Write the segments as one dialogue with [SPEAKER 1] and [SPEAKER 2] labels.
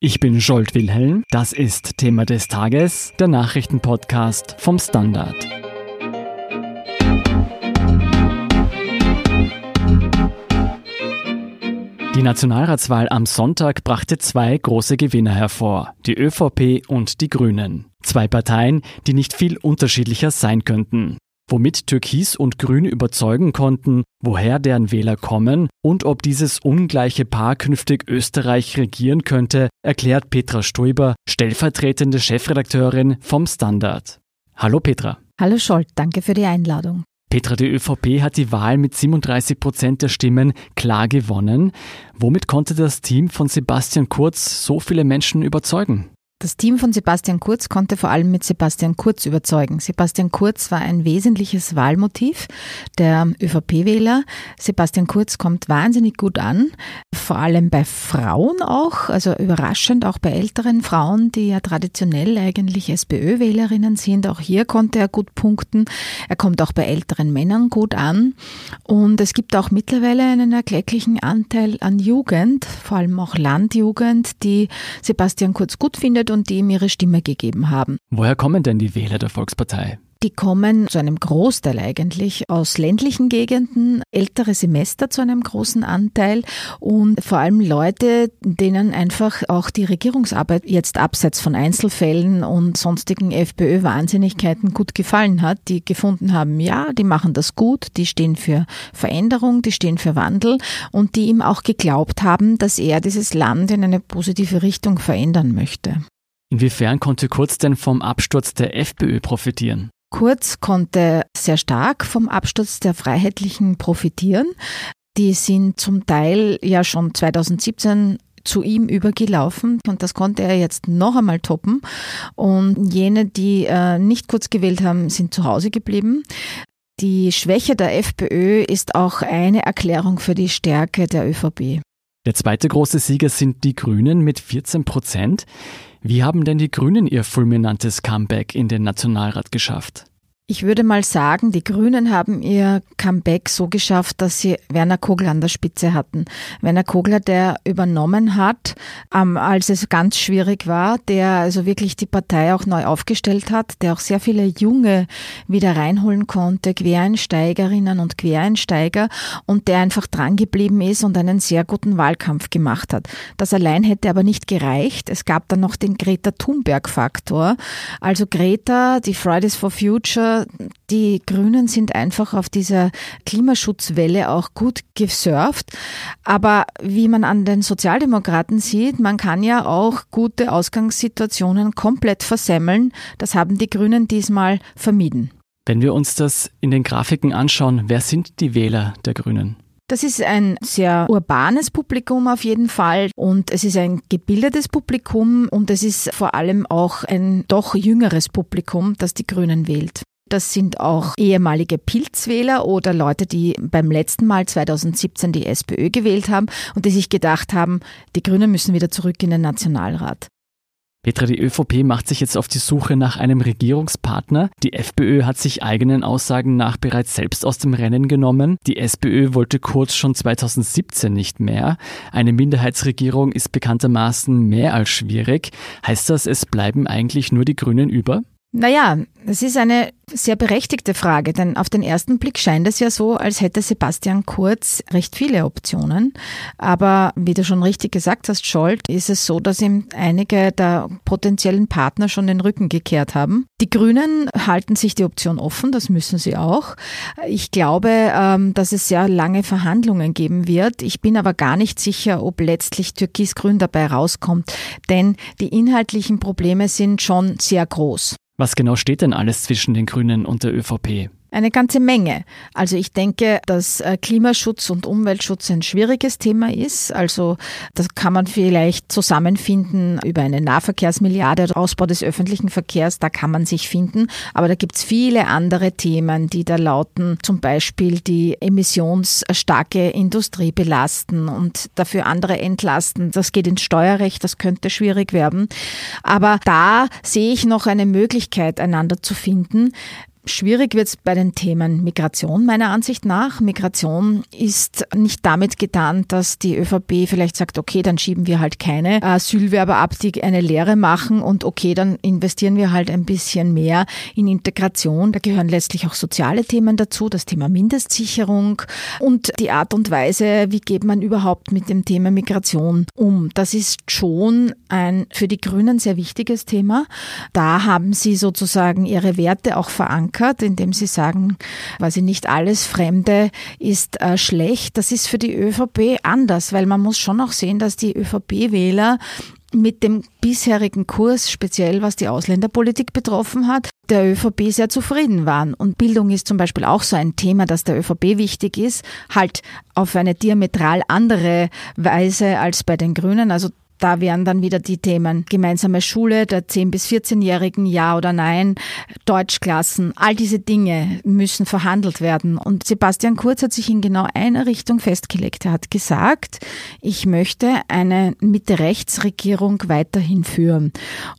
[SPEAKER 1] Ich bin Scholt Wilhelm. Das ist Thema des Tages, der Nachrichtenpodcast vom Standard. Die Nationalratswahl am Sonntag brachte zwei große Gewinner hervor, die ÖVP und die Grünen. Zwei Parteien, die nicht viel unterschiedlicher sein könnten womit Türkis und Grün überzeugen konnten, woher deren Wähler kommen und ob dieses ungleiche Paar künftig Österreich regieren könnte, erklärt Petra Stoiber, stellvertretende Chefredakteurin vom Standard. Hallo Petra.
[SPEAKER 2] Hallo Scholt, danke für die Einladung.
[SPEAKER 1] Petra, die ÖVP hat die Wahl mit 37 Prozent der Stimmen klar gewonnen. Womit konnte das Team von Sebastian Kurz so viele Menschen überzeugen?
[SPEAKER 2] Das Team von Sebastian Kurz konnte vor allem mit Sebastian Kurz überzeugen. Sebastian Kurz war ein wesentliches Wahlmotiv der ÖVP-Wähler. Sebastian Kurz kommt wahnsinnig gut an, vor allem bei Frauen auch, also überraschend auch bei älteren Frauen, die ja traditionell eigentlich SPÖ-Wählerinnen sind. Auch hier konnte er gut punkten. Er kommt auch bei älteren Männern gut an. Und es gibt auch mittlerweile einen erklecklichen Anteil an Jugend, vor allem auch Landjugend, die Sebastian Kurz gut findet und die ihm ihre Stimme gegeben haben.
[SPEAKER 1] Woher kommen denn die Wähler der Volkspartei?
[SPEAKER 2] Die kommen zu einem Großteil eigentlich aus ländlichen Gegenden, ältere Semester zu einem großen Anteil und vor allem Leute, denen einfach auch die Regierungsarbeit jetzt abseits von Einzelfällen und sonstigen FPÖ-Wahnsinnigkeiten gut gefallen hat, die gefunden haben, ja, die machen das gut, die stehen für Veränderung, die stehen für Wandel und die ihm auch geglaubt haben, dass er dieses Land in eine positive Richtung verändern möchte.
[SPEAKER 1] Inwiefern konnte Kurz denn vom Absturz der FPÖ profitieren?
[SPEAKER 2] Kurz konnte sehr stark vom Absturz der Freiheitlichen profitieren. Die sind zum Teil ja schon 2017 zu ihm übergelaufen und das konnte er jetzt noch einmal toppen. Und jene, die äh, nicht kurz gewählt haben, sind zu Hause geblieben. Die Schwäche der FPÖ ist auch eine Erklärung für die Stärke der ÖVP.
[SPEAKER 1] Der zweite große Sieger sind die Grünen mit 14 Prozent. Wie haben denn die Grünen ihr fulminantes Comeback in den Nationalrat geschafft?
[SPEAKER 2] Ich würde mal sagen, die Grünen haben ihr Comeback so geschafft, dass sie Werner Kogler an der Spitze hatten. Werner Kogler, der übernommen hat, ähm, als es ganz schwierig war, der also wirklich die Partei auch neu aufgestellt hat, der auch sehr viele Junge wieder reinholen konnte, Quereinsteigerinnen und Quereinsteiger und der einfach dran geblieben ist und einen sehr guten Wahlkampf gemacht hat. Das allein hätte aber nicht gereicht. Es gab dann noch den Greta Thunberg-Faktor. Also Greta, die Fridays for Future, die Grünen sind einfach auf dieser Klimaschutzwelle auch gut gesurft. Aber wie man an den Sozialdemokraten sieht, man kann ja auch gute Ausgangssituationen komplett versemmeln. Das haben die Grünen diesmal vermieden.
[SPEAKER 1] Wenn wir uns das in den Grafiken anschauen, wer sind die Wähler der Grünen?
[SPEAKER 2] Das ist ein sehr urbanes Publikum auf jeden Fall und es ist ein gebildetes Publikum und es ist vor allem auch ein doch jüngeres Publikum, das die Grünen wählt. Das sind auch ehemalige Pilzwähler oder Leute, die beim letzten Mal 2017 die SPÖ gewählt haben und die sich gedacht haben, die Grünen müssen wieder zurück in den Nationalrat.
[SPEAKER 1] Petra, die ÖVP macht sich jetzt auf die Suche nach einem Regierungspartner. Die FPÖ hat sich eigenen Aussagen nach bereits selbst aus dem Rennen genommen. Die SPÖ wollte kurz schon 2017 nicht mehr. Eine Minderheitsregierung ist bekanntermaßen mehr als schwierig. Heißt das, es bleiben eigentlich nur die Grünen über?
[SPEAKER 2] Naja, es ist eine sehr berechtigte Frage, denn auf den ersten Blick scheint es ja so, als hätte Sebastian Kurz recht viele Optionen. Aber wie du schon richtig gesagt hast, Scholt, ist es so, dass ihm einige der potenziellen Partner schon den Rücken gekehrt haben. Die Grünen halten sich die Option offen, das müssen sie auch. Ich glaube, ähm, dass es sehr lange Verhandlungen geben wird. Ich bin aber gar nicht sicher, ob letztlich Türkis-Grün dabei rauskommt, denn die inhaltlichen Probleme sind schon sehr groß.
[SPEAKER 1] Was genau steht denn alles zwischen den Grünen und der ÖVP?
[SPEAKER 2] Eine ganze Menge. Also ich denke, dass äh, Klimaschutz und Umweltschutz ein schwieriges Thema ist. Also das kann man vielleicht zusammenfinden über eine Nahverkehrsmilliarde, Ausbau des öffentlichen Verkehrs, da kann man sich finden. Aber da gibt's viele andere Themen, die da lauten, zum Beispiel die emissionsstarke Industrie belasten und dafür andere entlasten. Das geht ins Steuerrecht, das könnte schwierig werden. Aber da sehe ich noch eine Möglichkeit, einander zu finden Schwierig wird es bei den Themen Migration meiner Ansicht nach. Migration ist nicht damit getan, dass die ÖVP vielleicht sagt, okay, dann schieben wir halt keine Asylwerber ab, die eine Lehre machen und okay, dann investieren wir halt ein bisschen mehr in Integration. Da gehören letztlich auch soziale Themen dazu, das Thema Mindestsicherung und die Art und Weise, wie geht man überhaupt mit dem Thema Migration um. Das ist schon ein für die Grünen sehr wichtiges Thema. Da haben sie sozusagen ihre Werte auch verankert, indem sie sagen, sie nicht alles Fremde ist äh, schlecht. Das ist für die ÖVP anders, weil man muss schon auch sehen, dass die ÖVP-Wähler mit dem bisherigen Kurs, speziell was die Ausländerpolitik betroffen hat, der ÖVP sehr zufrieden waren. Und Bildung ist zum Beispiel auch so ein Thema, das der ÖVP wichtig ist, halt auf eine diametral andere Weise als bei den Grünen. Also da wären dann wieder die Themen gemeinsame Schule der 10- bis 14-Jährigen, ja oder nein, Deutschklassen, all diese Dinge müssen verhandelt werden. Und Sebastian Kurz hat sich in genau eine Richtung festgelegt. Er hat gesagt, ich möchte eine Mitte-Rechts-Regierung weiterhin führen.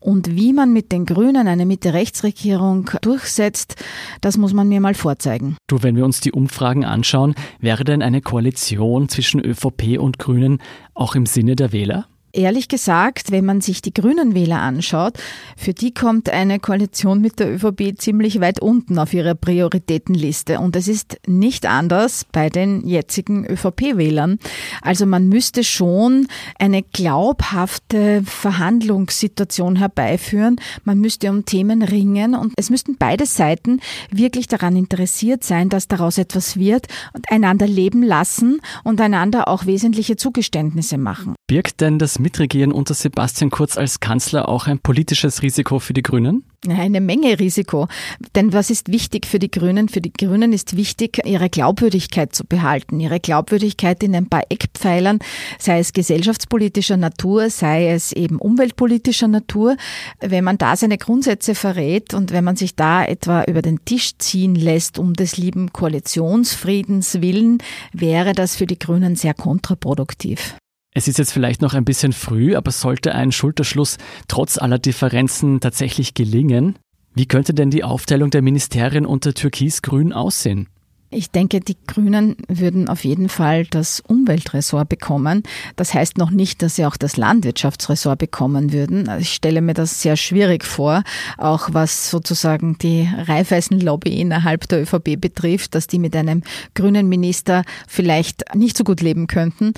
[SPEAKER 2] Und wie man mit den Grünen eine Mitte-Rechts-Regierung durchsetzt, das muss man mir mal vorzeigen.
[SPEAKER 1] Du, wenn wir uns die Umfragen anschauen, wäre denn eine Koalition zwischen ÖVP und Grünen auch im Sinne der Wähler?
[SPEAKER 2] Ehrlich gesagt, wenn man sich die grünen Wähler anschaut, für die kommt eine Koalition mit der ÖVP ziemlich weit unten auf ihrer Prioritätenliste. Und es ist nicht anders bei den jetzigen ÖVP-Wählern. Also man müsste schon eine glaubhafte Verhandlungssituation herbeiführen. Man müsste um Themen ringen und es müssten beide Seiten wirklich daran interessiert sein, dass daraus etwas wird und einander leben lassen und einander auch wesentliche Zugeständnisse machen.
[SPEAKER 1] Birgt denn das Mitregieren unter Sebastian Kurz als Kanzler auch ein politisches Risiko für die Grünen?
[SPEAKER 2] Eine Menge Risiko. Denn was ist wichtig für die Grünen? Für die Grünen ist wichtig, ihre Glaubwürdigkeit zu behalten. Ihre Glaubwürdigkeit in ein paar Eckpfeilern, sei es gesellschaftspolitischer Natur, sei es eben umweltpolitischer Natur. Wenn man da seine Grundsätze verrät und wenn man sich da etwa über den Tisch ziehen lässt, um des lieben Koalitionsfriedens willen, wäre das für die Grünen sehr kontraproduktiv.
[SPEAKER 1] Es ist jetzt vielleicht noch ein bisschen früh, aber sollte ein Schulterschluss trotz aller Differenzen tatsächlich gelingen, wie könnte denn die Aufteilung der Ministerien unter Türkis-Grün aussehen?
[SPEAKER 2] Ich denke, die Grünen würden auf jeden Fall das Umweltressort bekommen. Das heißt noch nicht, dass sie auch das Landwirtschaftsressort bekommen würden. Also ich stelle mir das sehr schwierig vor, auch was sozusagen die Raiffeisen-Lobby innerhalb der ÖVP betrifft, dass die mit einem grünen Minister vielleicht nicht so gut leben könnten.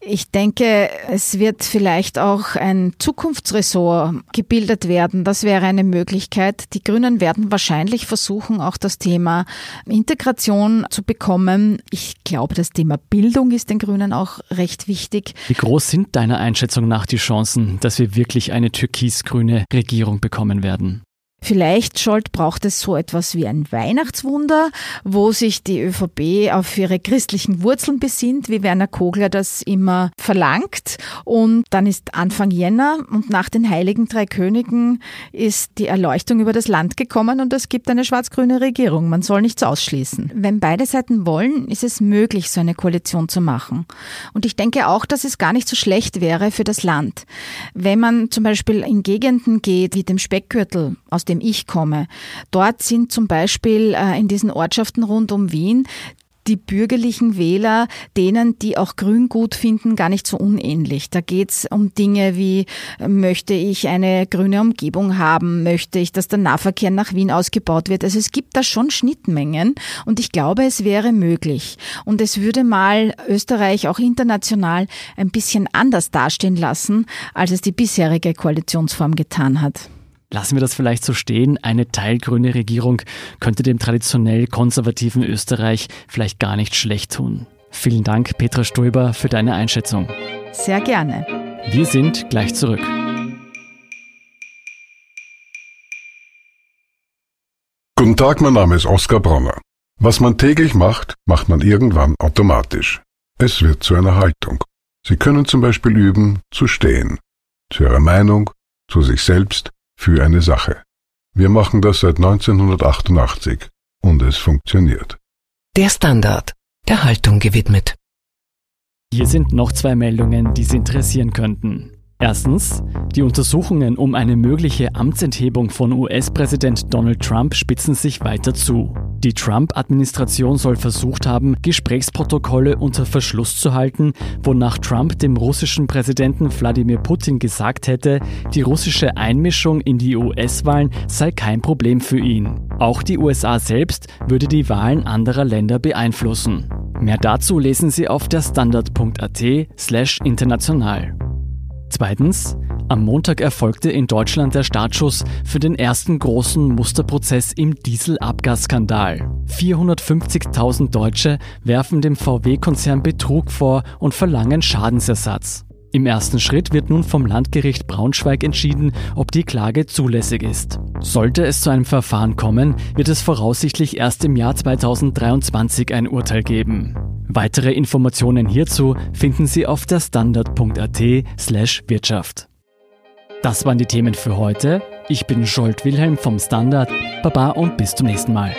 [SPEAKER 2] Ich denke, es wird vielleicht auch ein Zukunftsressort gebildet werden. Das wäre eine Möglichkeit. Die Grünen werden wahrscheinlich versuchen, auch das Thema Integration Information zu bekommen. Ich glaube, das Thema Bildung ist den Grünen auch recht wichtig.
[SPEAKER 1] Wie groß sind deiner Einschätzung nach die Chancen, dass wir wirklich eine türkis-grüne Regierung bekommen werden?
[SPEAKER 2] Vielleicht, Scholt, braucht es so etwas wie ein Weihnachtswunder, wo sich die ÖVP auf ihre christlichen Wurzeln besinnt, wie Werner Kogler das immer verlangt. Und dann ist Anfang Jänner und nach den Heiligen Drei Königen ist die Erleuchtung über das Land gekommen und es gibt eine schwarz-grüne Regierung. Man soll nichts ausschließen. Wenn beide Seiten wollen, ist es möglich, so eine Koalition zu machen. Und ich denke auch, dass es gar nicht so schlecht wäre für das Land. Wenn man zum Beispiel in Gegenden geht, wie dem Speckgürtel, aus dem dem ich komme. Dort sind zum Beispiel äh, in diesen Ortschaften rund um Wien die bürgerlichen Wähler denen, die auch Grün gut finden, gar nicht so unähnlich. Da geht's um Dinge wie, möchte ich eine grüne Umgebung haben, möchte ich, dass der Nahverkehr nach Wien ausgebaut wird. Also es gibt da schon Schnittmengen und ich glaube, es wäre möglich. Und es würde mal Österreich auch international ein bisschen anders dastehen lassen, als es die bisherige Koalitionsform getan hat.
[SPEAKER 1] Lassen wir das vielleicht so stehen. Eine teilgrüne Regierung könnte dem traditionell konservativen Österreich vielleicht gar nicht schlecht tun. Vielen Dank, Petra Stoiber, für deine Einschätzung.
[SPEAKER 2] Sehr gerne.
[SPEAKER 1] Wir sind gleich zurück.
[SPEAKER 3] Guten Tag, mein Name ist Oskar Bronner. Was man täglich macht, macht man irgendwann automatisch. Es wird zu einer Haltung. Sie können zum Beispiel üben, zu stehen. Zu Ihrer Meinung, zu sich selbst, für eine Sache. Wir machen das seit 1988 und es funktioniert.
[SPEAKER 4] Der Standard, der Haltung gewidmet.
[SPEAKER 1] Hier sind noch zwei Meldungen, die Sie interessieren könnten. Erstens, die Untersuchungen um eine mögliche Amtsenthebung von US-Präsident Donald Trump spitzen sich weiter zu. Die Trump-Administration soll versucht haben, Gesprächsprotokolle unter Verschluss zu halten, wonach Trump dem russischen Präsidenten Wladimir Putin gesagt hätte, die russische Einmischung in die US-Wahlen sei kein Problem für ihn. Auch die USA selbst würde die Wahlen anderer Länder beeinflussen. Mehr dazu lesen Sie auf der Standard.at slash international. Zweitens, am Montag erfolgte in Deutschland der Startschuss für den ersten großen Musterprozess im Dieselabgasskandal. 450.000 Deutsche werfen dem VW-Konzern Betrug vor und verlangen Schadensersatz. Im ersten Schritt wird nun vom Landgericht Braunschweig entschieden, ob die Klage zulässig ist. Sollte es zu einem Verfahren kommen, wird es voraussichtlich erst im Jahr 2023 ein Urteil geben. Weitere Informationen hierzu finden Sie auf der standard.at slash Wirtschaft. Das waren die Themen für heute. Ich bin Scholt Wilhelm vom Standard. Baba und bis zum nächsten Mal.